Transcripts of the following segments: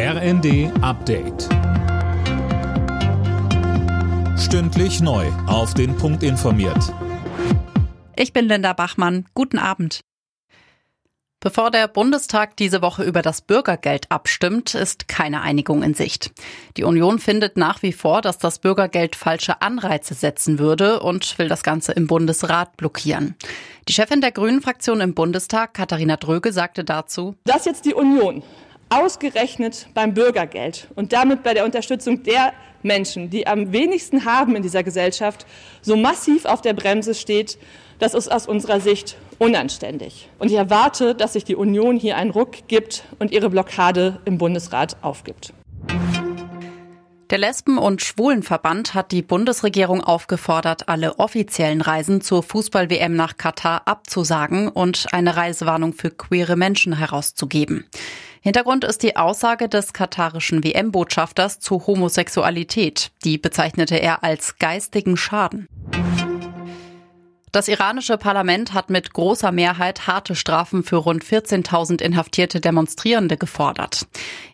RND Update. Stündlich neu. Auf den Punkt informiert. Ich bin Linda Bachmann. Guten Abend. Bevor der Bundestag diese Woche über das Bürgergeld abstimmt, ist keine Einigung in Sicht. Die Union findet nach wie vor, dass das Bürgergeld falsche Anreize setzen würde und will das Ganze im Bundesrat blockieren. Die Chefin der Grünen Fraktion im Bundestag, Katharina Dröge, sagte dazu, dass jetzt die Union ausgerechnet beim Bürgergeld und damit bei der Unterstützung der Menschen, die am wenigsten haben in dieser Gesellschaft, so massiv auf der Bremse steht, das ist aus unserer Sicht unanständig. Und ich erwarte, dass sich die Union hier einen Ruck gibt und ihre Blockade im Bundesrat aufgibt. Der Lesben- und Schwulenverband hat die Bundesregierung aufgefordert, alle offiziellen Reisen zur Fußball-WM nach Katar abzusagen und eine Reisewarnung für queere Menschen herauszugeben. Hintergrund ist die Aussage des katarischen WM-Botschafters zu Homosexualität. Die bezeichnete er als geistigen Schaden. Das iranische Parlament hat mit großer Mehrheit harte Strafen für rund 14.000 inhaftierte Demonstrierende gefordert.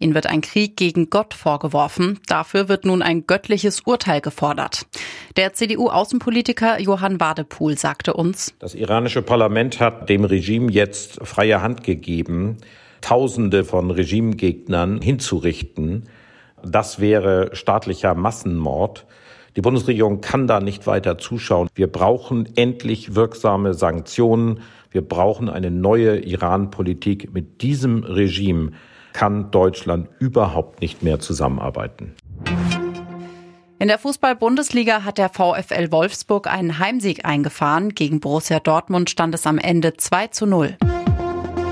Ihnen wird ein Krieg gegen Gott vorgeworfen. Dafür wird nun ein göttliches Urteil gefordert. Der CDU-Außenpolitiker Johann Wadepool sagte uns, Das iranische Parlament hat dem Regime jetzt freie Hand gegeben, Tausende von Regimegegnern hinzurichten. Das wäre staatlicher Massenmord. Die Bundesregierung kann da nicht weiter zuschauen. Wir brauchen endlich wirksame Sanktionen. Wir brauchen eine neue Iran-Politik. Mit diesem Regime kann Deutschland überhaupt nicht mehr zusammenarbeiten. In der Fußball-Bundesliga hat der VfL Wolfsburg einen Heimsieg eingefahren. Gegen Borussia Dortmund stand es am Ende 2 zu 0.